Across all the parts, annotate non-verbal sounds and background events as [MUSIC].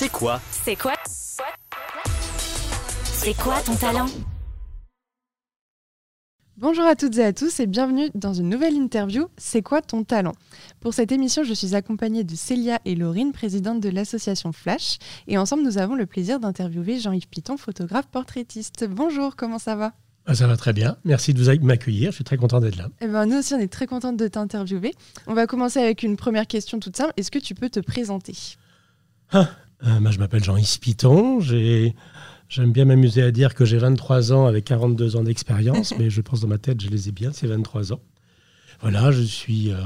C'est quoi C'est quoi C'est quoi ton talent Bonjour à toutes et à tous et bienvenue dans une nouvelle interview C'est quoi ton talent Pour cette émission, je suis accompagnée de Célia et Laurine, présidente de l'association Flash, et ensemble nous avons le plaisir d'interviewer Jean-Yves Piton, photographe portraitiste. Bonjour, comment ça va ah, ça va très bien. Merci de vous m'accueillir. Je suis très content d'être là. Eh ben, nous aussi, on est très contente de t'interviewer. On va commencer avec une première question toute simple. Est-ce que tu peux te présenter? Ah, euh, bah, Je m'appelle Jean-Yves Piton. J'aime bien m'amuser à dire que j'ai 23 ans avec 42 ans d'expérience, [LAUGHS] mais je pense dans ma tête, je les ai bien, ces 23 ans. Voilà, je suis euh,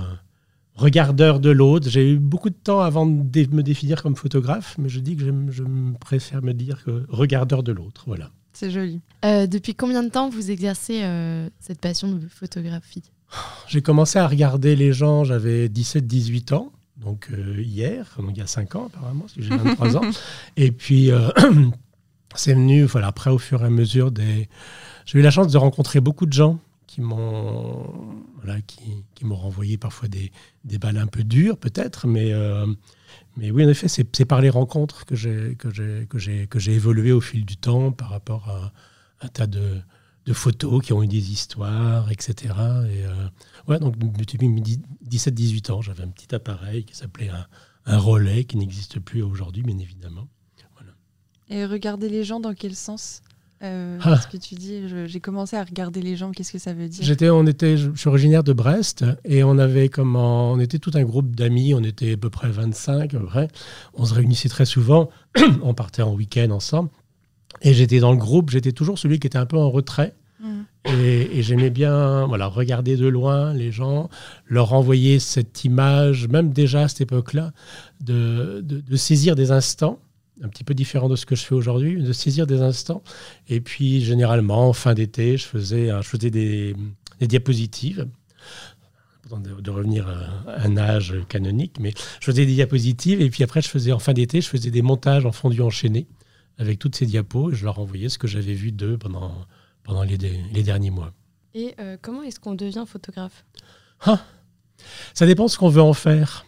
regardeur de l'autre. J'ai eu beaucoup de temps avant de me définir comme photographe, mais je dis que je préfère me dire que regardeur de l'autre. Voilà. C'est joli. Euh, depuis combien de temps vous exercez euh, cette passion de photographie? J'ai commencé à regarder les gens, j'avais 17-18 ans, donc euh, hier, donc il y a 5 ans apparemment, si j'ai 23 ans. [LAUGHS] Et puis, [CLEARS THROAT] c'est venu, voilà, après au fur et à mesure des... J'ai eu la chance de rencontrer beaucoup de gens qui m'ont voilà, qui, qui m'ont renvoyé parfois des, des balles un peu dures peut-être, mais mais oui, en effet, c'est par les rencontres que j'ai que j'ai que j'ai que j'ai évolué au fil du temps par rapport à un tas de, de photos qui ont eu des histoires, etc. Et euh, ouais, donc depuis 17-18 ans, j'avais un petit appareil qui s'appelait un, un, relais qui n'existe plus aujourd'hui, bien évidemment. Voilà. Et regarder les gens dans quel sens euh, ah. Ce que tu dis, j'ai commencé à regarder les gens. Qu'est-ce que ça veut dire? J'étais, on était, je, suis originaire de Brest et on avait comment, on était tout un groupe d'amis. On était à peu près 25, à peu près. On se réunissait très souvent. [CLEARS THROAT] on partait en week-end ensemble. Et j'étais dans le groupe. J'étais toujours celui qui était un peu en retrait. Mm. Et, j'aimais bien voilà, regarder de loin les gens, leur envoyer cette image, même déjà à cette époque-là, de, de saisir des instants un petit peu différent de ce que je fais aujourd'hui, de saisir des instants. Et puis, généralement, en fin d'été, je faisais, je faisais des, diapositives de, revenir à un âge canonique, mais je faisais des diapositives et puis après, je faisais en fin d'été, je faisais des montages en fondu enchaîné avec toutes ces diapos et je leur envoyais ce que j'avais vu d'eux pendant, pendant les, les, derniers mois. Et euh, comment est-ce qu'on devient photographe? Ah, Ça dépend ce qu'on veut en faire.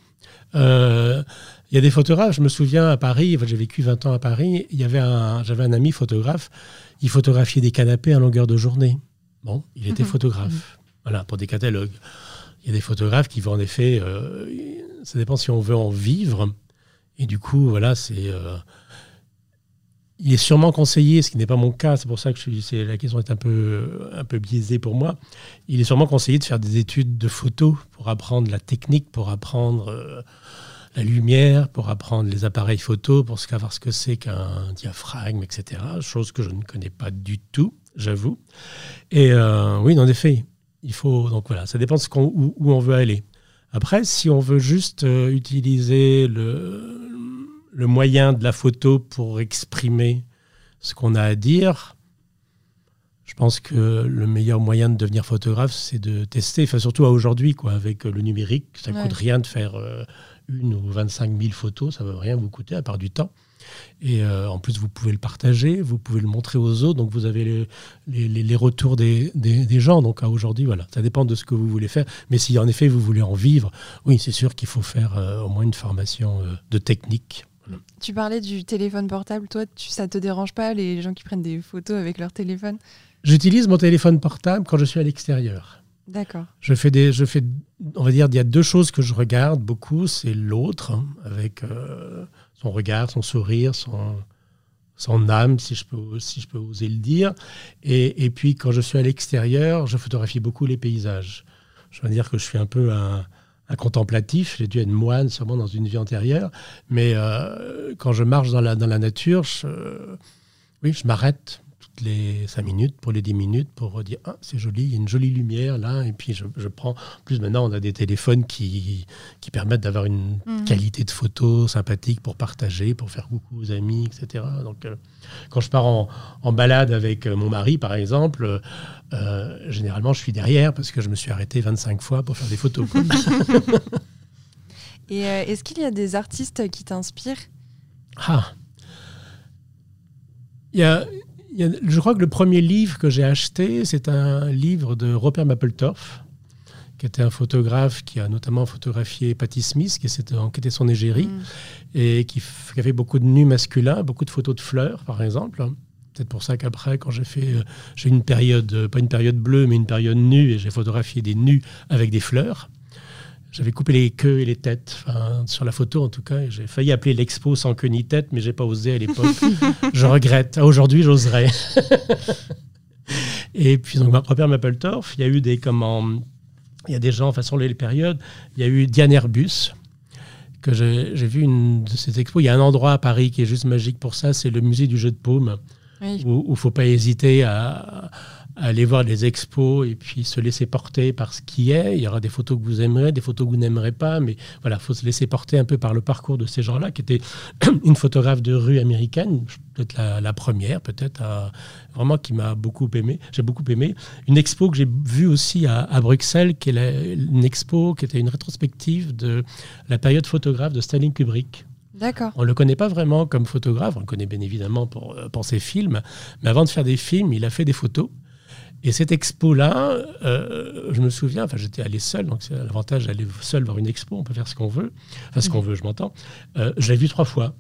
Euh, il y a des photographes, je me souviens à Paris, j'ai vécu 20 ans à Paris, j'avais un ami photographe, il photographiait des canapés à longueur de journée. Bon, il était mhm. photographe, voilà, pour des catalogues. Il y a des photographes qui vont en effet, euh, ça dépend si on veut en vivre, et du coup, voilà, c'est... Il est sûrement conseillé, ce qui n'est pas mon cas, c'est pour ça que la question est un peu, un peu biaisée pour moi. Il est sûrement conseillé de faire des études de photo pour apprendre la technique, pour apprendre euh, la lumière, pour apprendre les appareils photo, pour savoir ce que c'est qu'un diaphragme, etc. Chose que je ne connais pas du tout, j'avoue. Et euh, oui, en effet, il faut. Donc voilà, ça dépend où, on veut aller. Après, si on veut juste euh, utiliser le, le moyen de la photo pour exprimer ce qu'on a à dire, je pense que le meilleur moyen de devenir photographe, c'est de tester, enfin surtout à aujourd'hui, quoi, avec le numérique, ça ne coûte rien de faire euh, une ou 25 000 photos, ça ne va rien vous coûter à part du temps. Et euh, en plus, vous pouvez le partager, vous pouvez le montrer aux autres, donc vous avez les, les, retours des, des, gens. Donc à aujourd'hui, voilà, ça dépend de ce que vous voulez faire. Mais si en effet vous voulez en vivre, oui, c'est sûr qu'il faut faire euh, au moins une formation de technique. Tu parlais du téléphone portable. Toi, tu, ça te dérange pas les gens qui prennent des photos avec leur téléphone? J'utilise mon téléphone portable quand je suis à l'extérieur. D'accord. Je fais des, je fais, on va dire, il y a deux choses que je regarde beaucoup. C'est l'autre, hein, avec euh, son regard, son sourire, son, son âme, si je peux, si je peux oser le dire. Et, et puis, quand je suis à l'extérieur, je photographie beaucoup les paysages. Je veux dire que je suis un peu un, un contemplatif. J'ai dû être moine sûrement dans une vie antérieure. Mais euh, quand je marche dans la, nature, je, m'arrête les cinq minutes pour les dix minutes pour dire ah, c'est joli, il y a une jolie lumière là. Et puis je, je prends. En plus, maintenant, on a des téléphones qui, qui permettent d'avoir une mhm. qualité de photo sympathique pour partager, pour faire coucou aux amis, etc. Donc, euh, quand je pars en, en, balade avec mon mari, par exemple, euh, généralement, je suis derrière parce que je me suis arrêté 25 fois pour faire des photos. [LAUGHS] Et euh, est-ce qu'il y a des artistes qui t'inspirent? Ah il y, a, je crois que le premier livre que j'ai acheté, c'est un livre de Robert Mapplethorpe qui était un photographe qui a notamment photographié Patti Smith, qui qui était son égérie, Mm. et qui, avait beaucoup de nus masculins, beaucoup de photos de fleurs, par exemple. Peut-être pour ça qu'après, quand j'ai fait, euh, j'ai une période, pas une période bleue, mais une période nue, et j'ai photographié des nus avec des fleurs. J'avais coupé les queues et les têtes, enfin, sur la photo en tout cas. J'ai failli appeler l'expo sans queue ni tête, mais j'ai pas osé à l'époque. [LAUGHS] je regrette. Ah, Aujourd'hui, j'oserais. [LAUGHS] et puis, donc, ma Robert Mapplethorpe, il y a eu des comment, il y a des gens, enfin, sur les périodes, il y a eu Diane Airbus, que j'ai vu une de ces expos. Il y a un endroit à Paris qui est juste magique pour ça, c'est le musée du jeu de paume, Oui. où il ne faut pas hésiter à aller voir les expos et puis se laisser porter par ce qui est. Il y aura des photos que vous aimerez, des photos que vous n'aimerez pas, mais voilà, il faut se laisser porter un peu par le parcours de ces gens-là, qui était [CLEARS THROAT] une photographe de rue américaine, peut-être la, la première, peut-être, à- vraiment qui m'a beaucoup aimé. J'ai beaucoup aimé. Une expo que j'ai vue aussi à, à Bruxelles, qui est la- une expo qui était une rétrospective de la période photographe de Stanley Kubrick. D'accord. On ne le connaît pas vraiment comme photographe, on le connaît bien évidemment pour, euh, pour ses films, mais avant de faire des films, il a fait des photos. Et cette expo-là, euh, je me souviens, enfin j'étais allé seul, donc c'est l'avantage d'aller seul voir une expo, on peut faire ce qu'on veut, enfin ce qu'on veut, je m'entends. Euh, je l'ai vu trois fois.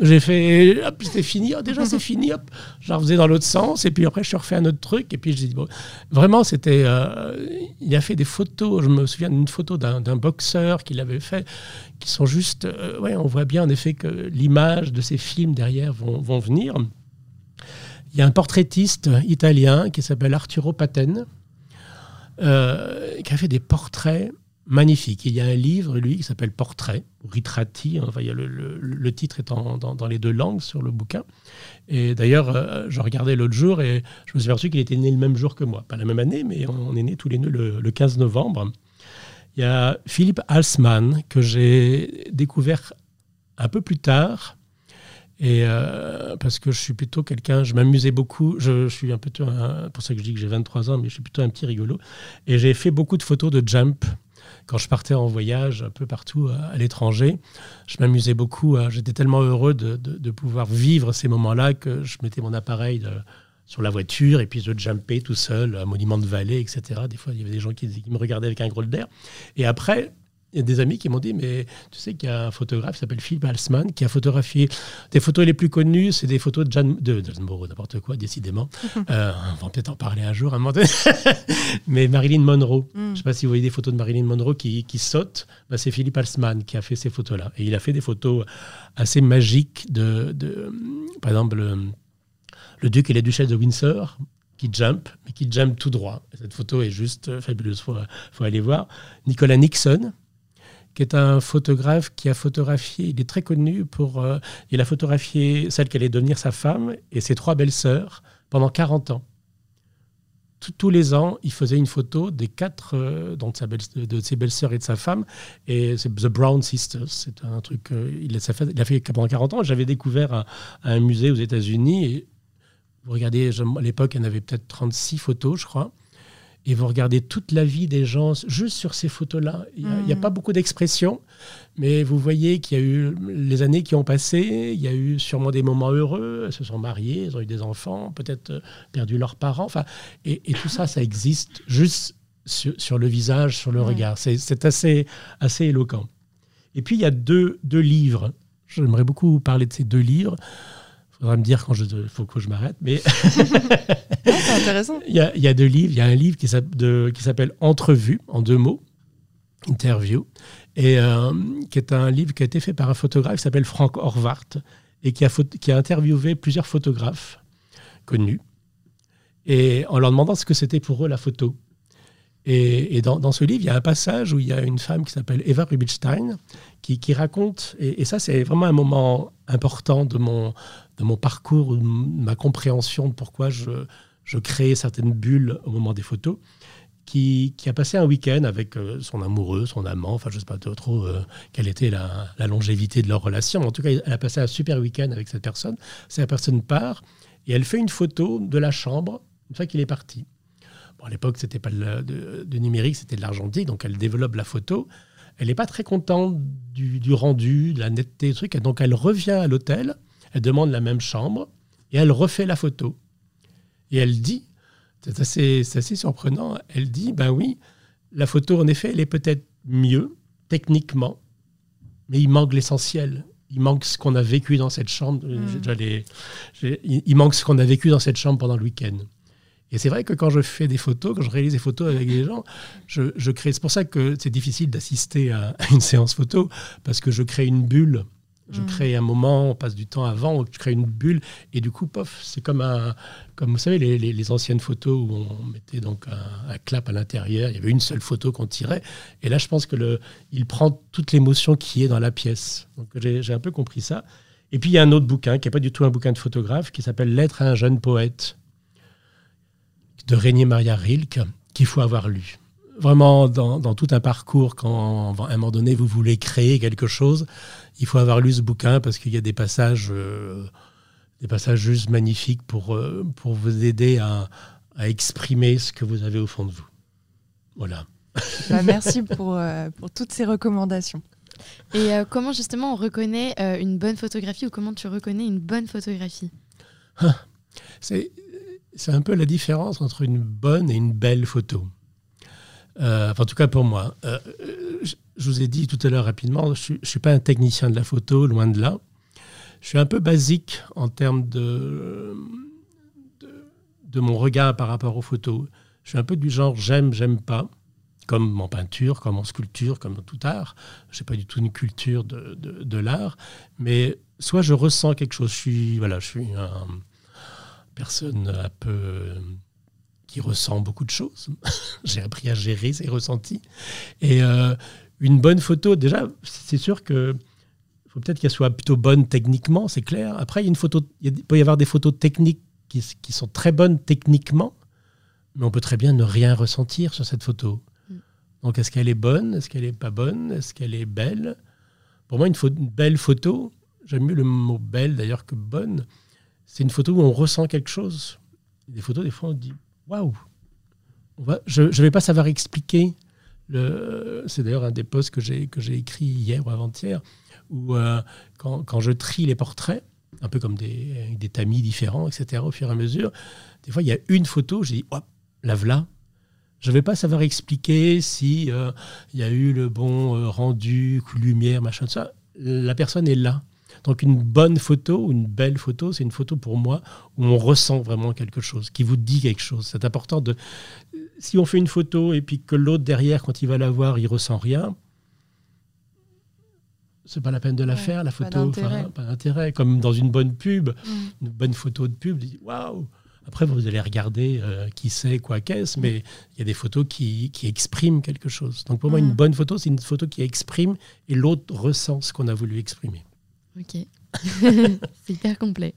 J'ai fait, hop, c'était fini, oh, déjà c'est fini, hop, je la refaisais dans l'autre sens, et puis après je suis refait un autre truc, et puis je dis, bon, vraiment c'était, euh, il a fait des photos, je me souviens d'une photo d'un d'un boxeur qu'il avait fait, qui sont juste, ouais, on voit bien en effet que l'image de ces films derrière vont, vont venir. Il y a un portraitiste italien qui s'appelle Arturo Paten, euh, qui a fait des portraits magnifiques. Il y a un livre, lui, qui s'appelle Portrait, Ritratti, hein, enfin, il y a le, titre est dans, les deux langues sur le bouquin. Et d'ailleurs, euh, je regardais l'autre jour et je me suis aperçu qu'il était né le même jour que moi. Pas la même année, mais on, on est nés tous les deux le, le 15 novembre. Il y a Philippe Halsman, que j'ai découvert un peu plus tard. Et euh, parce que je suis plutôt quelqu'un, je m'amusais beaucoup. Je, suis un peu, un- pour ça que je dis que j'ai 23 ans, mais je suis plutôt un petit rigolo. Et j'ai fait beaucoup de photos de jump quand je partais en voyage un peu partout à, à l'étranger. Je m'amusais beaucoup. hein. J'étais tellement heureux de, pouvoir vivre ces moments-là que je mettais mon appareil sur la voiture et puis je jumpais tout seul à Monument de Vallée, etc. Des fois, il y avait des gens qui, qui me regardaient avec un gros d'air. Et après, il y a des amis qui m'ont dit, mais tu sais qu'il y a un photographe qui s'appelle Philippe Halsman qui a photographié des photos les plus connues, c'est des photos de Jeanne, de, de Moreau, n'importe quoi, décidément. [LAUGHS] Euh, on va peut-être en parler un jour, à un moment donné. [LAUGHS] mais Marilyn Monroe. Mm. Je ne sais pas si vous voyez des photos de Marilyn Monroe qui, qui saute. Bah, c'est Philippe Halsman qui a fait ces photos-là. Et il a fait des photos assez magiques de, de par exemple, le, le duc et la duchesse de Windsor qui jump, mais qui jump tout droit. Et cette photo est juste euh, fabuleuse, il faut, faut aller voir. Nicolas Nixon, qui est un photographe qui a photographié, il est très connu pour... euh, il a photographié celle qui allait devenir sa femme et ses trois belles-sœurs pendant 40 ans. Tous les ans, il faisait une photo des quatre, euh, sa belle- de ses belles-sœurs et de sa femme. Et c'est The Brown Sisters. C'est un truc. euh, il, a, fait, il a fait pendant 40 ans. J'avais découvert à, un musée aux États-Unis. Vous regardez, à l'époque, il y en avait peut-être 36 photos, je crois. Et vous regardez toute la vie des gens juste sur ces photos-là. Il n'y a, Mhm. pas beaucoup d'expressions, mais vous voyez qu'il y a eu les années qui ont passé, il y a eu sûrement des moments heureux, elles se sont mariées, elles ont eu des enfants, peut-être euh, perdu leurs parents. Enfin, et, et tout ça, ça existe juste sur, sur le visage, sur le Ouais. regard. C'est assez, assez éloquent. Et puis, il y a deux, deux livres. J'aimerais beaucoup parler de ces deux livres. Il faudra me dire quand il faut que je m'arrête. Mais [LAUGHS] il y, a, deux livres. Il y a un livre qui s'appelle Entrevue, en deux mots, interview, et euh, qui est un livre qui a été fait par un photographe qui s'appelle Frank Horvath, et qui a, interviewé plusieurs photographes connus, et en leur demandant ce que c'était pour eux la photo. Et, dans, ce livre, il y a un passage où il y a une femme qui s'appelle Eva Rubinstein qui, raconte, et, et ça c'est vraiment un moment important de mon, de mon parcours, de ma compréhension de pourquoi je, je créais certaines bulles au moment des photos, qui, qui a passé un week-end avec euh, son amoureux, son amant, enfin je ne sais pas trop euh, quelle était la, longévité de leur relation, mais en tout cas elle a passé un super week-end avec cette personne. Cette personne part et elle fait une photo de la chambre une fois qu'il est parti. Bon, à l'époque, c'était pas de, numérique, c'était de l'argentique, donc elle développe la photo. Elle n'est pas très contente du, du rendu, de la netteté, truc. Donc elle revient à l'hôtel, elle demande la même chambre et elle refait la photo. Et elle dit, c'est assez, assez surprenant, elle dit, ben oui, la photo, en effet, elle est peut-être mieux techniquement, mais il manque l'essentiel. Il manque ce qu'on a vécu dans cette chambre. Mm. il manque ce qu'on a vécu dans cette chambre pendant le week-end. Et c'est vrai que quand je fais des photos, quand je réalise des photos avec des gens, je, crée. C'est pour ça que c'est difficile d'assister à, une séance photo, parce que je crée une bulle. Je mm. crée un moment, on passe du temps avant, je crée une bulle, et du coup, pof, c'est comme un, comme vous savez, les, anciennes photos où on mettait donc un, clap à l'intérieur, il y avait une seule photo qu'on tirait, et là, je pense que le, il prend toute l'émotion qui est dans la pièce. Donc j'ai un peu compris ça. Et puis il y a un autre bouquin qui n'est pas du tout un bouquin de photographe, qui s'appelle Lettre à un jeune poète de Régnier Maria Rilke qu'il faut avoir lu. Vraiment, dans, tout un parcours, quand à un moment donné vous voulez créer quelque chose, il faut avoir lu ce bouquin parce qu'il y a des passages, euh, des passages juste magnifiques pour, euh, pour vous aider à, exprimer ce que vous avez au fond de vous. Voilà. [LAUGHS] Bah, merci pour, euh, pour toutes ces recommandations. Et comment justement on reconnaît une bonne photographie ou comment tu reconnais une bonne photographie? Ah, C'est c'est un peu la différence entre une bonne et une belle photo. Euh, en tout cas pour moi. Je vous ai dit tout à l'heure rapidement, je ne suis pas un technicien de la photo, loin de là. Je suis un peu basique en termes de, de, mon regard par rapport aux photos. Je suis un peu du genre j'aime, j'aime pas, comme en peinture, comme en sculpture, comme dans tout art. Je n'ai pas du tout une culture de, de l'art, mais soit je ressens quelque chose, je suis, voilà, je suis un personne un peu qui ressent beaucoup de choses. [LAUGHS] J'ai appris à gérer ses ressentis. Et euh, une bonne photo, déjà, c'est sûr que faut peut-être qu'elle soit plutôt bonne techniquement, c'est clair. Après, il, y a une photo, il peut y avoir des photos techniques qui, qui, sont très bonnes techniquement, mais on peut très bien ne rien ressentir sur cette photo. Mm. Donc, est-ce qu'elle est bonne? Est-ce qu'elle n'est pas bonne? Est-ce qu'elle est belle? Pour moi, une, une belle photo, j'aime mieux le mot belle d'ailleurs que bonne, c'est une photo où on ressent quelque chose. Des photos, des fois, on dit waouh Je ne vais pas savoir expliquer. C'est d'ailleurs un des posts que j'ai écrit hier ou avant-hier, où euh, quand, je trie les portraits, un peu comme des, tamis différents, etc., au fur et à mesure, des fois, il y a une photo, je dis hop, la voilà. Je ne vais pas savoir expliquer si euh, il y a eu le bon euh, rendu, lumière, machin, ça. La personne est là. Donc une bonne photo, une belle photo, c'est une photo pour moi où on ressent vraiment quelque chose, qui vous dit quelque chose. C'est important de... Si on fait une photo et puis que l'autre derrière, quand il va la voir, il ressent rien, c'est pas la peine de la faire, la photo. Pas d'intérêt. Comme dans une bonne pub, mm. une bonne photo de pub, waouh Après, vous allez regarder euh, qui c'est, quoi qu'est-ce, mais il y a des photos qui, qui, expriment quelque chose. Donc pour moi, une mm. bonne photo, c'est une photo qui exprime et l'autre ressent ce qu'on a voulu exprimer. Ok. [LAUGHS] c'est hyper complet.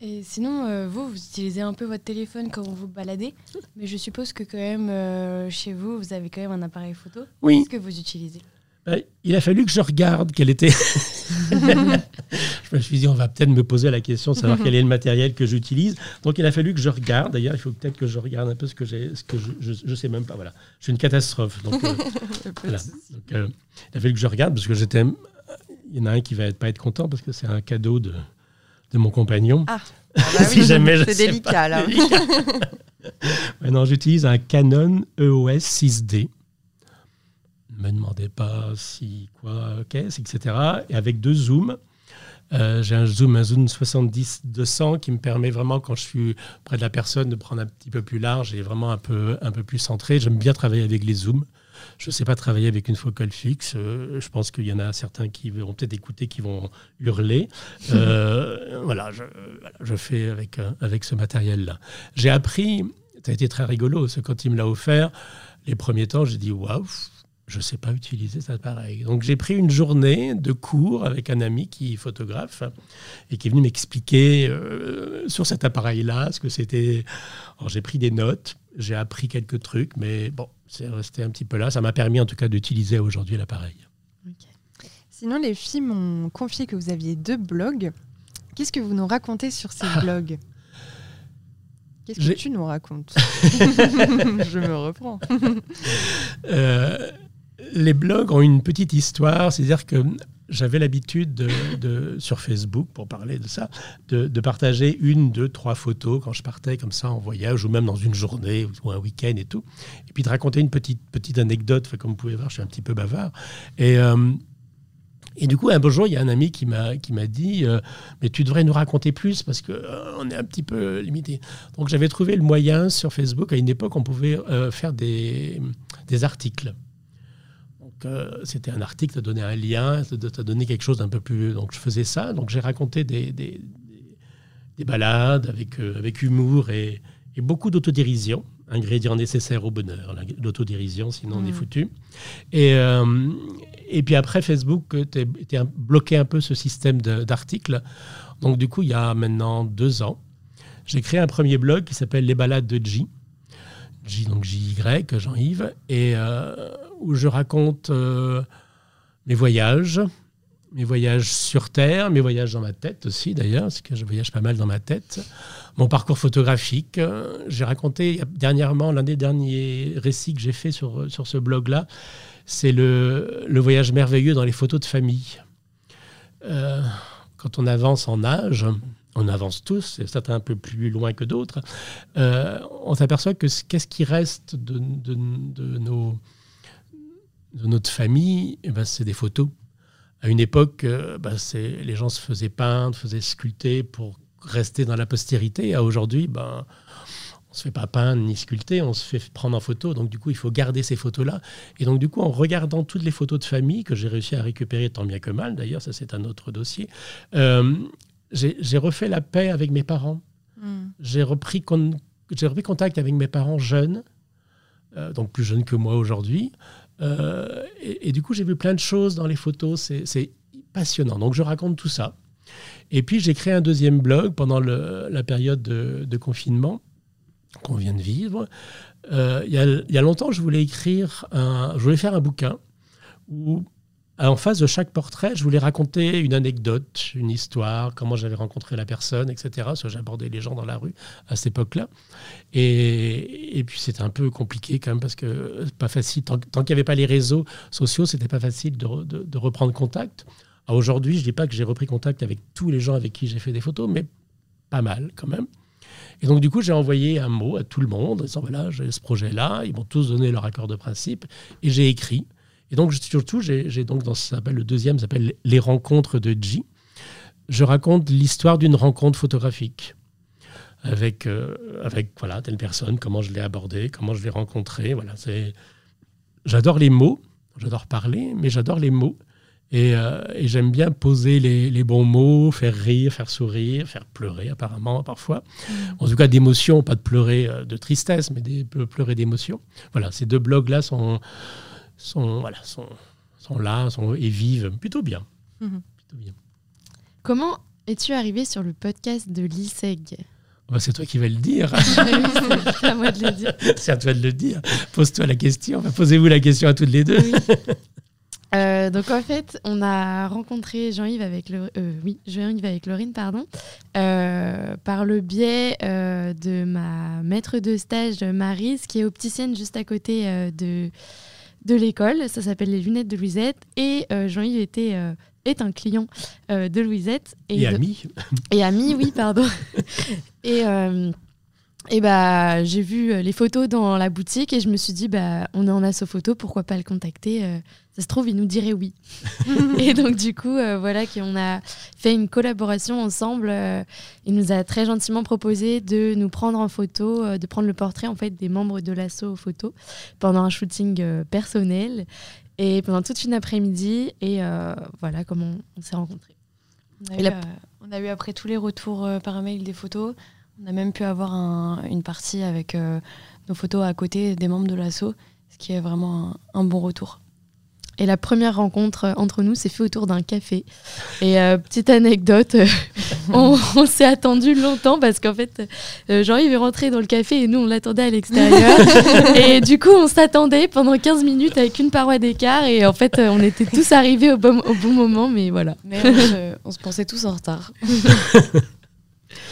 Et sinon, euh, vous, vous utilisez un peu votre téléphone quand vous vous baladez, mais je suppose que quand même, euh, chez vous, vous avez quand même un appareil photo. Oui. Qu'est-ce que vous utilisez? Bah, Il a fallu que je regarde quel était... [LAUGHS] je me suis dit, on va peut-être me poser la question de savoir quel est le matériel que j'utilise. Donc, il a fallu que je regarde. D'ailleurs, il faut peut-être que je regarde un peu ce que j'ai, ce que je, je, sais même pas. Voilà, je suis une catastrophe. Donc, euh, [LAUGHS] voilà. Donc, il a fallu que je regarde parce que j'étais il y en a un qui va pas être content parce que c'est un cadeau de, de mon compagnon. Ah, [LAUGHS] ah bah si jamais C'est délicat là. [LAUGHS] Maintenant, j'utilise un Canon EOS 6D. Ne me demandez pas si, quoi, etc. Et avec deux zooms. Euh, j'ai un zoom, un zoom 70-200 qui me permet vraiment, quand je suis près de la personne, de prendre un petit peu plus large et vraiment un peu, un peu plus centré. J'aime bien travailler avec les zooms. Je ne sais pas travailler avec une focale fixe. Euh, je pense qu'il y en a certains qui vont peut-être écouter, qui vont hurler. [LAUGHS] Euh, voilà, je, fais avec, euh, avec ce matériel-là. J'ai appris, ça a été très rigolo, ce quand il me l'a offert, les premiers temps, j'ai dit waouh, je ne sais pas utiliser cet appareil. Donc j'ai pris une journée de cours avec un ami qui est photographe et qui est venu m'expliquer sur cet appareil-là ce que c'était. J'ai pris des notes, j'ai appris quelques trucs, mais bon, c'est resté un petit peu là. Ça m'a permis en tout cas d'utiliser aujourd'hui l'appareil. Sinon, les filles m'ont confié que vous aviez deux blogs. Qu'est-ce que vous nous racontez sur ces blogs [LAUGHS] Qu'est-ce que tu nous racontes [LAUGHS] Je me reprends. Euh, les blogs ont une petite histoire, c'est-à-dire que j'avais l'habitude de, sur Facebook, pour parler de ça, de, partager une, deux, trois photos quand je partais comme ça en voyage ou même dans une journée ou un week-end et tout. Et puis de raconter une petite, petite anecdote. Enfin, comme vous pouvez voir, je suis un petit peu bavard. Et, euh, et du coup, un beau jour, il y a un ami qui m'a dit euh, Mais tu devrais nous raconter plus parce qu'on on est un petit peu limité. Donc j'avais trouvé le moyen sur Facebook. À une époque, on pouvait euh, faire des, des articles. Euh, c'était un article, ça donnait un lien, ça donnait quelque chose d'un peu plus. Donc je faisais ça. Donc j'ai raconté des, des, des- des balades avec, euh, avec humour et, et beaucoup d'autodérision. Ingrédient nécessaire au bonheur, la- l'autodérision, sinon on est Mm. foutu. Et, euh, et puis après, Facebook était, bloqué un peu ce système d'articles. Donc du coup, il y a maintenant deux ans, j'ai créé un premier blog qui s'appelle Les balades de J. J, donc J-Y, Jean-Yves, et euh, où je raconte euh, mes voyages, mes voyages sur Terre, mes voyages dans ma tête aussi d'ailleurs, parce que je voyage pas mal dans ma tête, mon parcours photographique. Euh, J'ai raconté dernièrement, l'un des derniers récits que j'ai fait sur, sur ce blog-là, c'est le, le voyage merveilleux dans les photos de famille. Euh, quand on avance en âge, on avance tous, certains un peu plus loin que d'autres, on s'aperçoit que ce- qu'est-ce qui reste de, de- de nos, de notre famille, eh ben, c'est des photos. À une époque, euh, ben, c'est- les gens se faisaient peindre, faisaient sculpter pour rester dans la postérité. À aujourd'hui, ben, on se fait pas peindre ni sculpter, on se fait prendre en photo. Donc du coup, il faut garder ces photos-là. Et donc du coup, en regardant toutes les photos de famille que j'ai réussi à récupérer tant bien que mal, d'ailleurs, ça c'est un autre dossier, euh, j'ai j'ai refait la paix avec mes parents. Mm. J'ai repris, con- j'ai repris contact avec mes parents jeunes, euh, donc plus jeunes que moi aujourd'hui. Euh, et, du coup, j'ai vu plein de choses dans les photos. C'est passionnant. Donc, je raconte tout ça. Et puis, j'ai créé un deuxième blog pendant la période de, confinement qu'on vient de vivre. Euh, il y, a, il y a longtemps, je voulais écrire, un, je voulais faire un bouquin où, en face de chaque portrait, je voulais raconter une anecdote, une histoire, comment j'avais rencontré la personne, etc. J'abordais les gens dans la rue à cette époque-là. Et, puis c'était un peu compliqué quand même parce que c'est pas facile. Tant, qu'il n'y avait pas les réseaux sociaux, c'était pas facile de, de- reprendre contact. Aujourd'hui, je dis pas que j'ai repris contact avec tous les gens avec qui j'ai fait des photos, mais pas mal quand même. Et donc du coup, j'ai envoyé un mot à tout le monde, disant voilà, j'ai ce projet-là. Ils m'ont tous donné leur accord de principe et j'ai écrit. Et donc surtout, j'ai donc dans ce s'appelle le deuxième, s'appelle les rencontres de J. Je raconte l'histoire d'une rencontre photographique avec, euh, avec voilà, telle personne, comment je l'ai abordée, comment je l'ai rencontrée. Voilà. J'adore les mots, j'adore parler, mais j'adore les mots. Et, euh, et j'aime bien poser les, les bons mots, faire rire, faire sourire, faire pleurer apparemment parfois. En tout cas d'émotion, pas de pleurer euh, de tristesse, mais de pleurer d'émotion. Voilà, ces deux blogs-là sont, sont, voilà, sont, sont là sont, et vivent plutôt bien. Mhm. Plutôt bien. Comment es-tu arrivé sur le podcast de l'ISEG Bah, c'est toi qui vas le dire. [LAUGHS] C'est à moi de le dire. [LAUGHS] c'est à toi de le dire. Pose-toi la question. Enfin, Posez-vous la question à toutes les deux. Oui. Euh, donc en fait, on a rencontré Jean-Yves avec le, euh, oui, Jean-Yves avec Laurine, pardon, euh, par le biais de ma maître de stage Marise, qui est opticienne juste à côté de de l'école. Ça s'appelle les lunettes de Louisette. Et euh, Jean-Yves était euh, est un client euh, de Louisette Et, de- ami. et ami, oui, pardon. [LAUGHS] et euh, et bah, j'ai vu euh, les photos dans la boutique et je me suis dit, bah, on est en asso photo, pourquoi pas le contacter euh, Ça se trouve, il nous dirait oui. [LAUGHS] et donc, du coup, euh, voilà, qu'on a fait une collaboration ensemble. euh, il nous a très gentiment proposé de nous prendre en photo, de prendre le portrait en fait des membres de l'asso photo pendant un shooting personnel et pendant toute une après-midi. Et euh, voilà comment on s'est rencontrés. On a, eu, la- euh, on a eu après tous les retours par mail des photos. On a même pu avoir un- une partie avec euh, nos photos à côté des membres de l'asso, ce qui est vraiment un, un bon retour. Et la première rencontre euh, entre nous s'est fait autour d'un café. Et euh, petite anecdote, euh, on, [LAUGHS] on s'est attendu longtemps parce qu'en fait, Jean-Yves est rentré dans le café et nous, on l'attendait à l'extérieur. [LAUGHS] et du coup, on s'attendait pendant 15 minutes avec une paroi d'écart. Et en fait, on était tous arrivés au bon, au bon moment, mais voilà. Mais on se, on se pensait tous en retard. [LAUGHS]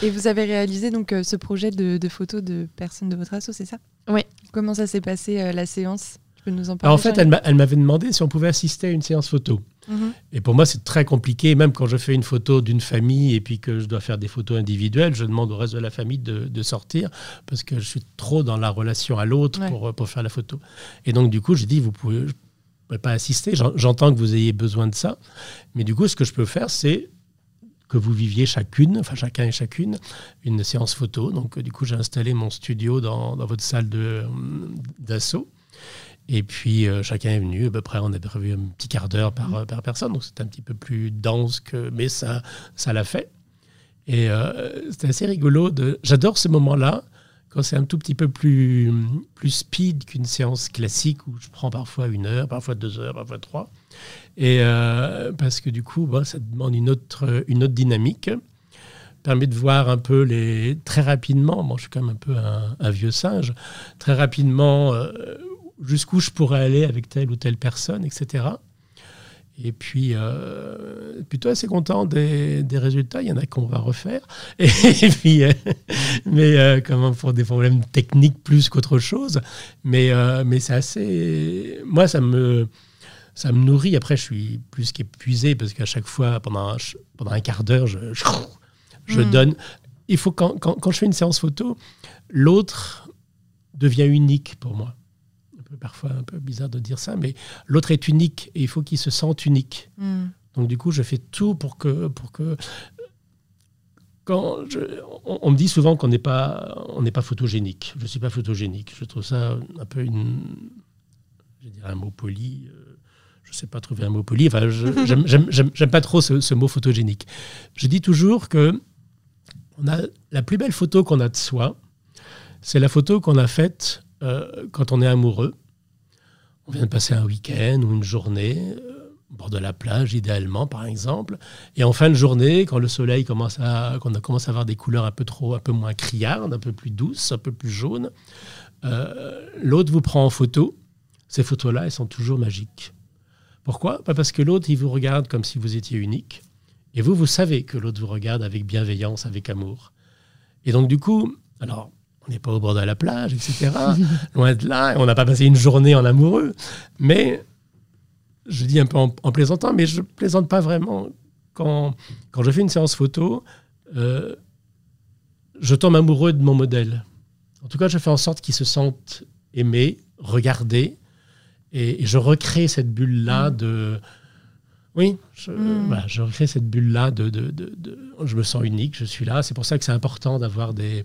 Et vous avez réalisé donc euh, ce projet de, de photos de personnes de votre asso, c'est ça? Ouais. Comment ça s'est passé euh, la séance? Tu peux nous en parler Alors, en fait, elle m'a- elle m'avait demandé si on pouvait assister à une séance photo. Mhm. Et pour moi, c'est très compliqué, même quand je fais une photo d'une famille et puis que je dois faire des photos individuelles, je demande au reste de la famille de, de sortir parce que je suis trop dans la relation à l'autre Ouais. pour, pour faire la photo. Et donc, du coup, j'ai dit, vous pouvez, je ne peux pas assister, J'en- j'entends que vous ayez besoin de ça, mais du coup, ce que je peux faire, c'est que vous viviez chacune, enfin chacun et chacune, une séance photo. Donc, euh, du coup, j'ai installé mon studio dans, dans votre salle euh, d'assaut. Et puis, euh, chacun est venu. À peu près, on a prévu un petit quart d'heure par, personne. Donc, c'était un petit peu plus dense, que, mais ça, ça l'a fait. Et euh, c'était assez rigolo. De... J'adore ce moment-là, quand c'est un tout petit peu plus, plus speed qu'une séance classique où je prends parfois une heure, parfois deux heures, parfois trois. Et euh, parce que du coup, bon, ça demande une autre, une autre dynamique. Permet de voir un peu les. Très rapidement, bon, je suis quand même un peu un, vieux singe, très rapidement euh, jusqu'où je pourrais aller avec telle ou telle personne, etc. Et puis, euh, plutôt assez content des, résultats. Il y en a qu'on va refaire. [LAUGHS] Et, puis, mais euh, comment pour des problèmes techniques plus qu'autre chose. Mais, mais c'est assez. Moi, ça me, ça me nourrit. Après, je suis plus qu'épuisé parce qu'à chaque fois, pendant un, pendant un quart d'heure, je, je, je Mm. donne. Il faut quand, quand, quand je fais une séance photo, l'autre devient unique pour moi. Un peu, parfois un peu bizarre de dire ça, mais l'autre est unique et il faut qu'il se sente unique. Mhm. Donc du coup, je fais tout pour que, pour que quand je- on, on me dit souvent qu'on n'est pas, on n'est pas photogénique. Je suis pas photogénique. Je trouve ça un peu une, je dirais un mot poli. euh, Je sais pas trouver un mot poli. Enfin, j'aime- pas trop ce, mot photogénique. Je dis toujours que on a la plus belle photo qu'on a de soi, c'est la photo qu'on a faite euh, quand on est amoureux. On vient de passer un week-end ou une journée euh, au bord de la plage, idéalement, par exemple. Et en fin de journée, quand le soleil commence à, qu'on a commencé à avoir des couleurs un peu trop, un peu moins criardes, un peu plus douces, un peu plus jaunes, euh, l'autre vous prend en photo. Ces photos-là, elles sont toujours magiques. Pourquoi? Pas Parce que l'autre, il vous regarde comme si vous étiez unique. Et vous, vous savez que l'autre vous regarde avec bienveillance, avec amour. Et donc, du coup, alors, on n'est pas au bord de la plage, etc. [LAUGHS] Loin de là, on n'a pas passé une journée en amoureux. Mais, je dis un peu en, en plaisantant, mais je plaisante pas vraiment. Quand, quand je fais une séance photo, euh, je tombe amoureux de mon modèle. En tout cas, je fais en sorte qu'il se sente aimé, regardé, et, et je recrée cette bulle-là de... Oui, je, Mm. voilà, je recrée cette bulle-là de, de, de- de- Je me sens unique, je suis là. C'est pour ça que c'est important d'avoir des...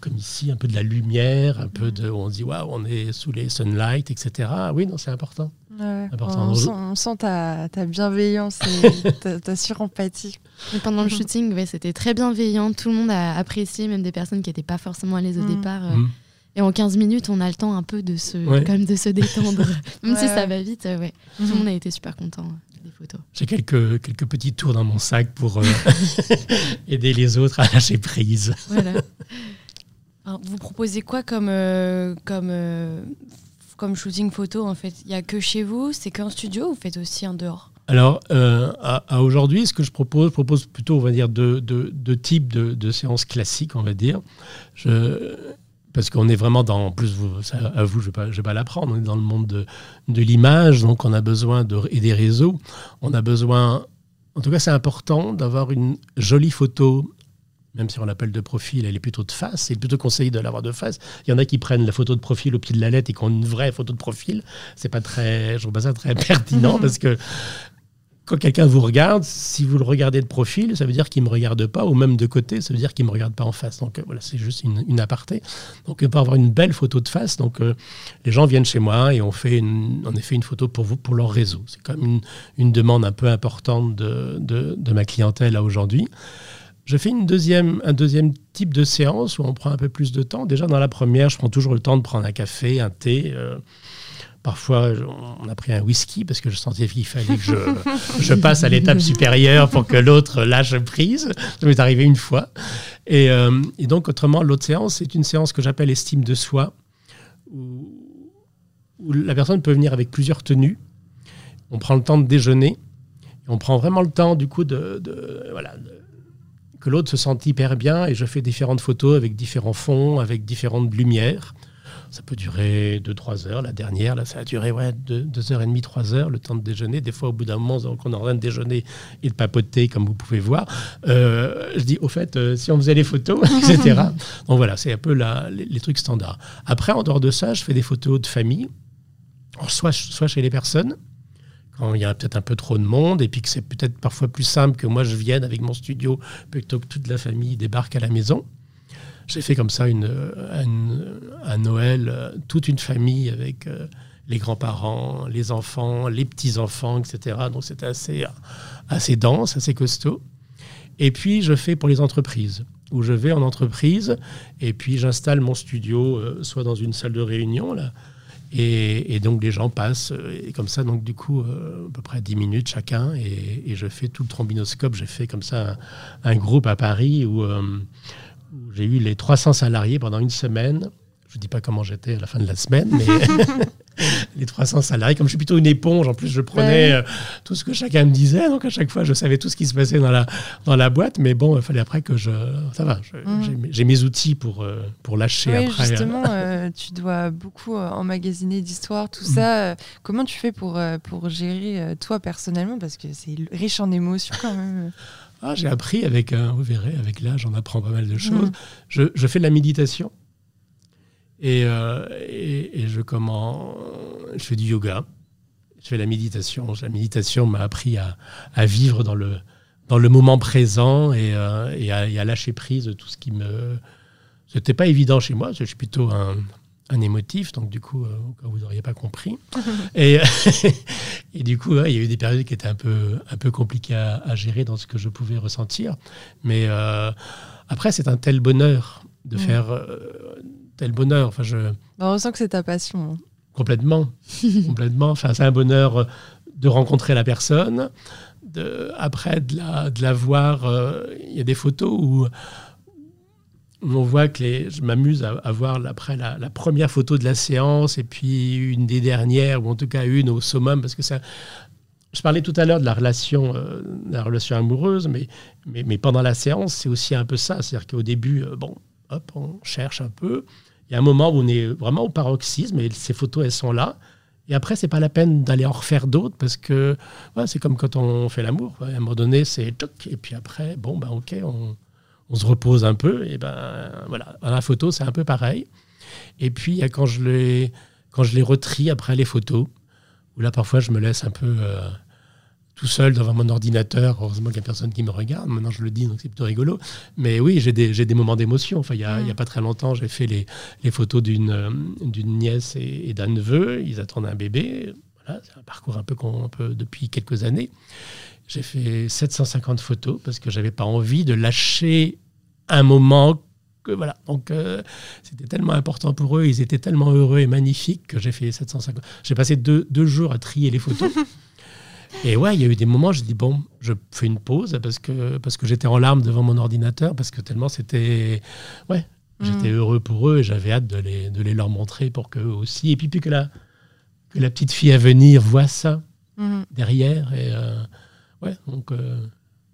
Comme ici, un peu de la lumière, un peu de... On se dit, waouh, on est sous les sunlight, etc. Oui, non, c'est important. Ouais. Important. On, sent, on sent ta, ta bienveillance et [LAUGHS] ta, ta surempathie. Et pendant le shooting, ouais, c'était très bienveillant. Tout le monde a apprécié, même des personnes qui n'étaient pas forcément à l'aise au Mhm. départ. euh, Mm. Et en 15 minutes, on a le temps un peu de se, Ouais. quand même de se détendre. [LAUGHS] même si Ouais, ça va vite, euh, ouais. Tout le monde a été super content euh, des photos. J'ai quelques, quelques petits tours dans mon sac pour euh, [LAUGHS] aider les autres à lâcher prise. Voilà. [LAUGHS] Alors, vous proposez quoi comme, euh, comme, euh, comme shooting photo en fait? Il n'y a que chez vous? C'est qu'en studio ou vous faites aussi en dehors? Alors, euh, à, à aujourd'hui, ce que je propose, je propose plutôt, on va dire, deux, deux- deux types de, de séances classiques, on va dire. Je, parce qu'on est vraiment dans, en plus, vous, ça, à vous, je ne vais, pas- l'apprendre, on est dans le monde de, de l'image, donc on a besoin de, et des réseaux. On a besoin, en tout cas, c'est important d'avoir une jolie photo. Même si on l'appelle de profil, elle est plutôt de face. C'est plutôt conseillé de l'avoir de face. Il y en a qui prennent la photo de profil au pied de la lettre et qui ont une vraie photo de profil. C'est pas très, je trouve pas ça très [LAUGHS] pertinent parce que quand quelqu'un vous regarde, si vous le regardez de profil, ça veut dire qu'il ne me regarde pas, ou même de côté, ça veut dire qu'il ne me regarde pas en face. Donc euh, voilà, c'est juste une, une aparté. Donc pour avoir une belle photo de face, donc euh, les gens viennent chez moi et on fait une, en effet une photo pour vous, pour leur réseau. C'est comme une, une demande un peu importante de, de, de ma clientèle à aujourd'hui. Je fais une deuxième, un deuxième type de séance où on prend un peu plus de temps. Déjà dans la première, je prends toujours le temps de prendre un café, un thé. euh, Parfois, on a pris un whisky parce que je sentais qu'il fallait que [LAUGHS] je, passe à l'étape supérieure pour que l'autre lâche prise. Ça m'est arrivé une fois. Et, euh, donc, autrement, l'autre séance, c'est une séance que j'appelle estime de soi, où, la personne peut venir avec plusieurs tenues. On prend le temps de déjeuner. Et on prend vraiment le temps, du coup, de, voilà, que l'autre se sente hyper bien. Et je fais différentes photos avec différents fonds, avec différentes lumières. Ça peut durer 2-3 heures. La dernière, là, ça a duré ouais, 2h30, 3 heures, le temps de déjeuner. Des fois, au bout d'un moment, on est en train de déjeuner et de papoter, comme vous pouvez voir. Euh, je dis, au fait, euh, si on faisait les photos, [LAUGHS] etc. Donc voilà, c'est un peu les, trucs standards. Après, en dehors de ça, je fais des photos de famille, soit, soit chez les personnes, quand il y a peut-être un peu trop de monde, et puis que c'est peut-être parfois plus simple que moi je vienne avec mon studio plutôt que toute la famille débarque à la maison. J'ai fait comme ça une, un Noël, euh, toute une famille avec euh, les grands-parents, les enfants, les petits-enfants, etc. Donc c'était assez, dense, assez costaud. Et puis je fais pour les entreprises, où je vais en entreprise, et puis j'installe mon studio euh, soit dans une salle de réunion, là, et, donc les gens passent, et comme ça, donc du coup, à peu près 10 minutes chacun, et, je fais tout le trombinoscope. J'ai fait comme ça un, groupe à Paris où, j'ai eu les 300 salariés pendant une semaine. Je ne dis pas comment j'étais à la fin de la semaine, mais [LAUGHS] les 300 salariés, comme je suis plutôt une éponge, en plus je prenais euh, tout ce que chacun me disait, donc à chaque fois je savais tout ce qui se passait dans la, dans la boîte, mais bon, il fallait après que je... Ça va, mm. j'ai mes outils pour, euh, pour lâcher oui, après. Justement, euh, tu dois beaucoup emmagasiner d'histoires, tout mm. ça. Comment tu fais pour, pour gérer toi personnellement, parce que c'est riche en émotions quand même [LAUGHS] ah, j'ai appris avec, vous verrez, avec l'âge, on apprend pas mal de choses. Mm. Je, je, fais de la méditation et, euh, et, je, comment, je fais du yoga. Je fais de la méditation. La méditation m'a appris à, à, vivre dans le, dans le moment présent et, euh, et, à, à, lâcher prise de tout ce qui me. C'était pas évident chez moi. Je suis plutôt un, un émotif, donc du coup, euh, vous n'auriez pas compris. [LAUGHS] et, [LAUGHS] et, du coup, il y a eu des périodes qui étaient un peu, un peu compliquées à, gérer dans ce que je pouvais ressentir. Mais euh, après, c'est un tel bonheur de faire euh, tel bonheur. Enfin, je... On ressent que c'est ta passion. Hein. Complètement. [LAUGHS] complètement. Enfin, c'est un bonheur de rencontrer la personne. De, après, de la, de la voir, il y a des photos où on voit que je m'amuse à, voir après la, première photo de la séance et puis une des dernières, ou en tout cas une au summum, parce que ça. Je parlais tout à l'heure de la relation, euh, la relation amoureuse, mais, mais, pendant la séance, c'est aussi un peu ça. C'est-à-dire qu'au début, euh, bon, hop, on cherche un peu. Il y a un moment où on est vraiment au paroxysme et ces photos, elles sont là. Et après, c'est pas la peine d'aller en refaire d'autres parce que c'est comme quand on fait l'amour. À un moment donné, c'est et puis après, bon, ben ok, on, on se repose un peu. Et ben voilà, dans la photo, c'est un peu pareil. Et puis, quand je les, quand je les retrie après les photos, où là, parfois, je me laisse un peu euh, tout seul devant mon ordinateur. Heureusement qu'il n'y a personne qui me regarde. Maintenant, je le dis, donc c'est plutôt rigolo. Mais oui, j'ai des, des, moments d'émotion. Enfin, il n'y a, a, mm. pas très longtemps, j'ai fait les, les photos d'une euh, d'une nièce et, d'un neveu. Ils attendent un bébé. Voilà, c'est un parcours un peu, un peu depuis quelques années. J'ai fait 750 photos parce que j'avais pas envie de lâcher un moment que voilà. Donc euh, c'était tellement important pour eux, ils étaient tellement heureux et magnifiques que j'ai fait 750. J'ai passé deux, deux, jours à trier les photos. [LAUGHS] et ouais, il y a eu des moments, je dis bon, je fais une pause parce que parce que j'étais en larmes devant mon ordinateur parce que tellement c'était ouais, j'étais mm. heureux pour eux et j'avais hâte de les de les leur montrer pour qu'eux aussi et puis puis que la que la petite fille à venir voit ça mm. derrière et euh, ouais donc euh,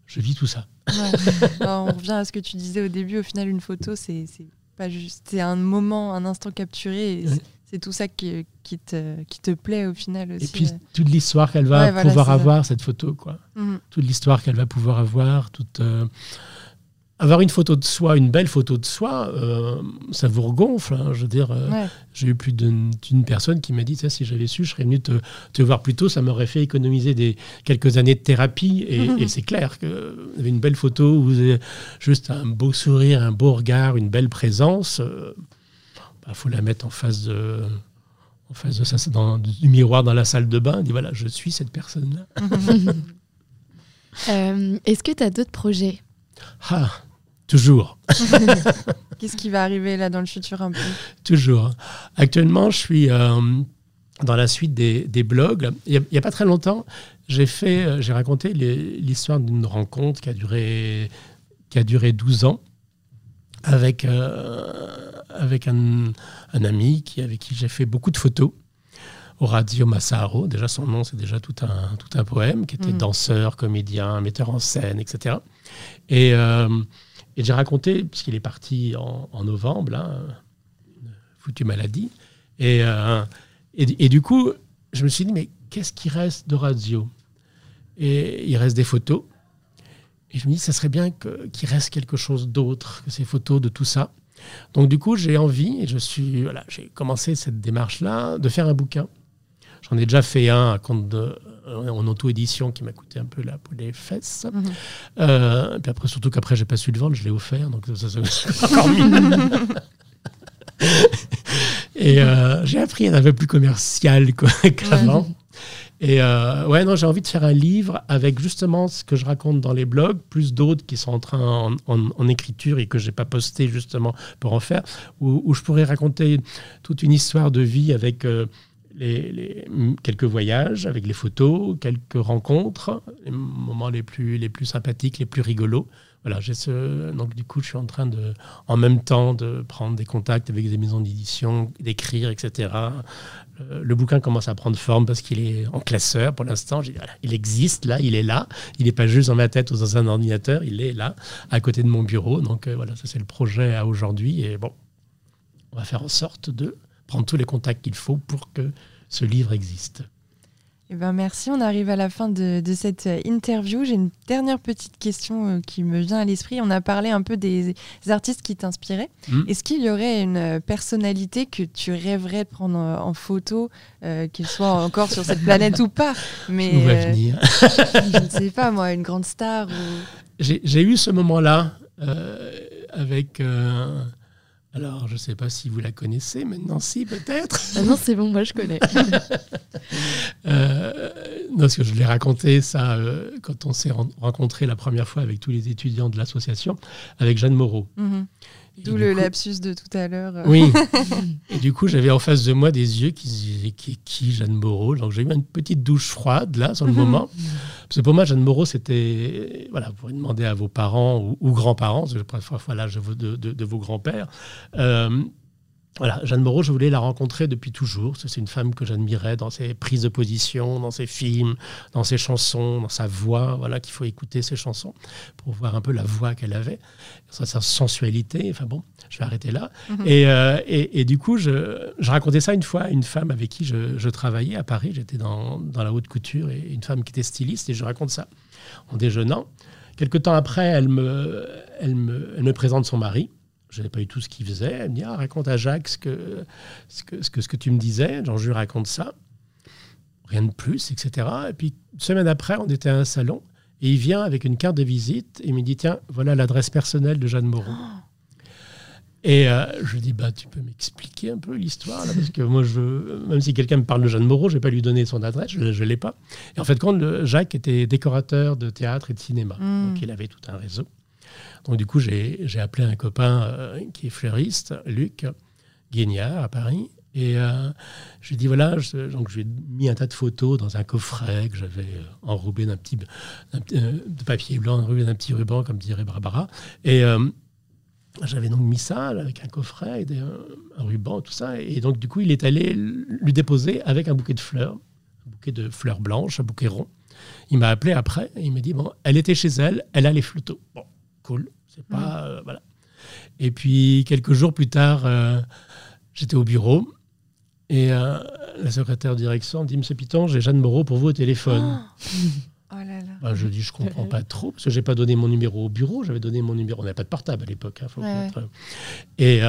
je vis tout ça. [LAUGHS] on revient à ce que tu disais au début. Au final, une photo, c'est pas juste, c'est un moment, un instant capturé. C'est tout ça qui, qui, te, qui te plaît au final aussi. Et puis euh. toute l'histoire qu'elle va pouvoir avoir, cette photo. quoi. Mhm. Toute l'histoire qu'elle va pouvoir avoir, toute, euh, avoir une photo de soi, une belle photo de soi, euh, ça vous regonfle. Hein, je veux dire, euh, j'ai eu plus d'une personne qui m'a dit ça, si j'avais su, je serais venu te, te, voir plus tôt, ça m'aurait fait économiser des, quelques années de thérapie. Et, [LAUGHS] c'est clair que une belle photo, vous avez juste un beau sourire, un beau regard, une belle présence. Il euh, bah, faut la mettre en face de. En face de ça, dans, du miroir dans la salle de bain, dit voilà, je suis cette personne-là. [LAUGHS] Est-ce que tu as d'autres projets? Ah, Toujours. [LAUGHS] Qu'est-ce qui va arriver là dans le futur un peu? Toujours. Actuellement, je suis euh, dans la suite des, blogs. Il n'y a, pas très longtemps, j'ai fait, euh, j'ai raconté l'histoire d'une rencontre qui a duré, qui a duré 12 ans avec, euh, avec un, ami qui, avec qui j'ai fait beaucoup de photos. Horacio Massaro, déjà son nom, c'est déjà tout un, tout un poème, qui était mm. danseur, comédien, metteur en scène, etc. Et et j'ai raconté, puisqu'il est parti en, novembre, là, une foutue maladie, Et, euh, et, et, du coup, je me suis dit, mais qu'est-ce qui reste de radio? Et il reste des photos. Et je me dis, ça serait bien qu'il reste quelque chose d'autre que ces photos de tout ça. Donc du coup, j'ai envie, et je suis, voilà, j'ai commencé cette démarche-là, de faire un bouquin. J'en ai déjà fait un à compte de, en auto-édition qui m'a coûté un peu la peau des fesses. Mhm. euh, puis après, surtout qu'après, j'ai pas su le vendre, je l'ai offert, donc ça, [LAUGHS] c'est encore mieux. [LAUGHS] et euh, j'ai appris un peu plus commercial [LAUGHS] qu'avant. Et euh, ouais, non, j'ai envie de faire un livre avec justement ce que je raconte dans les blogs, plus d'autres qui sont en train en, écriture et que j'ai pas posté justement pour en faire, où, je pourrais raconter toute une histoire de vie avec euh, les, quelques voyages, avec les photos, quelques rencontres, les moments les plus, les plus sympathiques, les plus rigolos. Voilà, j'ai ce... donc du coup, je suis en train de, en même temps, de prendre des contacts avec des maisons d'édition, d'écrire, etc. Euh, le bouquin commence à prendre forme parce qu'il est en classeur pour l'instant. Il existe là, il est là. Il n'est pas juste dans ma tête ou dans un ordinateur, il est là, à côté de mon bureau. Donc euh, voilà, ça c'est le projet à aujourd'hui. Et bon, on va faire en sorte de prendre tous les contacts qu'il faut pour que ce livre existe. Eh ben merci, on arrive à la fin de, cette euh, interview. J'ai une dernière petite question euh, qui me vient à l'esprit. On a parlé un peu des, artistes qui t'inspiraient. Hmm. Est-ce qu'il y aurait une euh, personnalité que tu rêverais de prendre en photo, qu'il soit encore sur cette planète ou pas? [LAUGHS] Mais venir? [LAUGHS] je ne sais pas moi, une grande star. J'ai eu ce moment-là avec alors, je ne sais pas si vous la connaissez, maintenant si, peut-être. Ah non, c'est bon, moi je connais. [LAUGHS] euh, non, parce que je l'ai raconté, ça, euh, quand on s'est rencontré la première fois avec tous les étudiants de l'association, avec Jeanne Moreau. Mhm. D'où le lapsus de tout à l'heure. Oui. [LAUGHS] et du coup, j'avais en face de moi des yeux qui disaient qui, qui Jeanne Moreau. Donc j'ai eu une petite douche froide là, sur le mhm. moment. Parce que pour moi, Jeanne Moreau, c'était. Voilà, vous pourriez demander à vos parents ou, grands-parents, parce que parfois l'âge de, de, de, vos grands-pères. Euh, voilà, Jeanne Moreau, je voulais la rencontrer depuis toujours. C'est une femme que j'admirais dans ses prises de position, dans ses films, dans ses chansons, dans sa voix. Voilà, qu'il faut écouter ses chansons pour voir un peu la voix qu'elle avait, sa, sensualité. Enfin bon, je vais arrêter là. Mhm. Euh, et, et, du coup, je, je, racontais ça une fois à une femme avec qui je, je travaillais à Paris. J'étais dans, dans, la haute couture et une femme qui était styliste et je raconte ça en déjeunant. Quelque temps après, elle me, elle me, elle me présente son mari je n'ai pas eu tout ce qu'il faisait. Elle me dit ah, raconte à Jacques ce que, ce que, ce que, ce que tu me disais. Genre, je lui raconte ça. Rien de plus, etc. Et puis, une semaine après, on était à un salon et il vient avec une carte de visite et il me dit tiens, voilà l'adresse personnelle de Jeanne Moreau. Et euh, je lui dis bah, tu peux m'expliquer un peu l'histoire Parce que moi, je, même si quelqu'un me parle de Jeanne Moreau, je ne vais pas lui donner son adresse, je ne l'ai pas. Et en fait, quand Jacques était décorateur de théâtre et de cinéma, hmm. donc il avait tout un réseau. Donc du coup, j'ai appelé un copain euh, qui est fleuriste, Luc Guignard, à Paris. Et euh, je lui ai dit, voilà, je, donc je lui ai mis un tas de photos dans un coffret que j'avais euh, enrobé d'un petit de papier blanc, enrobé d'un petit ruban, comme dirait Barbara. Et j'avais donc mis ça avec un coffret, et un, ruban, tout ça. Et donc, du coup, il est allé lui déposer avec un bouquet de fleurs, un bouquet de fleurs blanches, un bouquet rond. Il m'a appelé après et il m'a dit, bon, elle était chez elle, elle a les photos. Bon, cool. C'est pas. Euh, voilà. Et puis, quelques jours plus tard, euh, j'étais au bureau et euh, la secrétaire de direction dit Monsieur Piton, j'ai Jeanne Moreau pour vous au téléphone. [LAUGHS] Oh là là. Bah, je dis Je comprends pas trop, parce que j'ai pas donné mon numéro au bureau, j'avais donné mon numéro. On n'avait pas de portable à l'époque. Hein, et,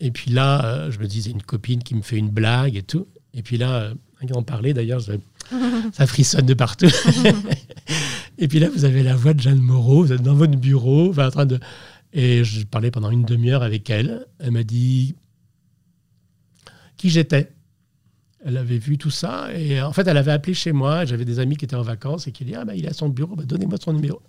et puis là, je me disais Une copine qui me fait une blague et tout. Et puis là, un en parlait d'ailleurs, [LAUGHS] ça frissonne de partout. [LAUGHS] Et puis là, vous avez la voix de Jeanne Moreau, vous êtes dans votre bureau, en train de... Et je parlais pendant une demi-heure avec elle. Elle m'a dit qui j'étais? Elle avait vu tout ça. Et en fait, elle avait appelé chez moi. J'avais des amis qui étaient en vacances et qui dit Ah, bah, il est à son bureau, bah, donnez-moi son numéro.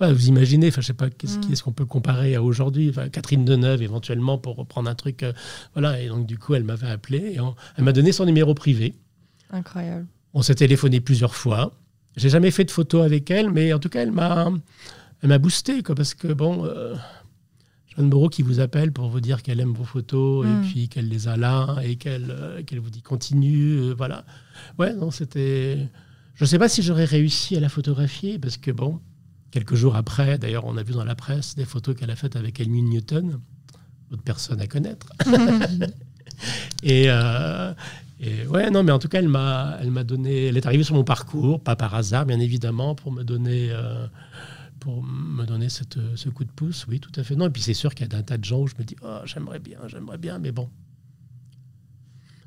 vous imaginez, je ne sais pas, qu'est-ce mm. qu'on peut comparer à aujourd'hui Catherine Deneuve, éventuellement, pour reprendre un truc. Euh, voilà. Et donc, du coup, elle m'avait appelé et elle m'a donné son numéro privé. Incroyable. On s'est téléphoné plusieurs fois. J'ai jamais fait de photos avec elle, mais en tout cas, elle m'a, elle m'a boosté, quoi, parce que bon, euh, Jeanne Moreau qui vous appelle pour vous dire qu'elle aime vos photos et mm. puis qu'elle les a là et qu'elle, euh, qu'elle vous dit continue, euh, voilà. Ouais, non, c'était. Je ne sais pas si j'aurais réussi à la photographier parce que bon, quelques jours après, d'ailleurs, on a vu dans la presse des photos qu'elle a faites avec Helmut Newton, autre personne à connaître. [LAUGHS] Et, et ouais, non, mais en tout cas, elle m'a, elle m'a donné, elle est arrivée sur mon parcours, pas par hasard, bien évidemment, pour me donner, euh, pour me donner cette, ce coup de pouce. Oui, tout à fait. Non, et puis c'est sûr qu'il y a un tas de gens où je me dis, oh, j'aimerais bien, j'aimerais bien, mais bon.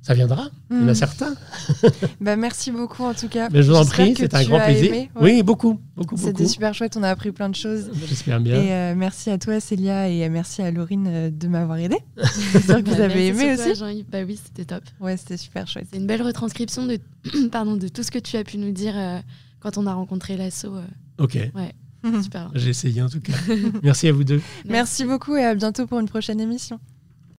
Ça viendra, il y en a Mm. certains. [LAUGHS] Bah, merci beaucoup en tout cas. Mais je vous en prie, c'est un grand plaisir. aimé, ouais. Oui, beaucoup, beaucoup, C'était beaucoup. super chouette, on a appris plein de choses. J'espère bien. Et euh, merci à toi Célia et merci à Laurine euh, de m'avoir aidé. [LAUGHS] J'espère que vous Bah, avez aimé aussi. Jean-Yves. Bah oui, c'était top. Ouais, c'était super chouette. C'est une belle retranscription de, [CLEARS THROAT] pardon, de tout ce que tu as pu nous dire euh, quand on a rencontré l'asso. euh, Ok, super. j'ai essayé en tout cas. Merci à vous deux. [LAUGHS] Merci beaucoup et à bientôt pour une prochaine émission.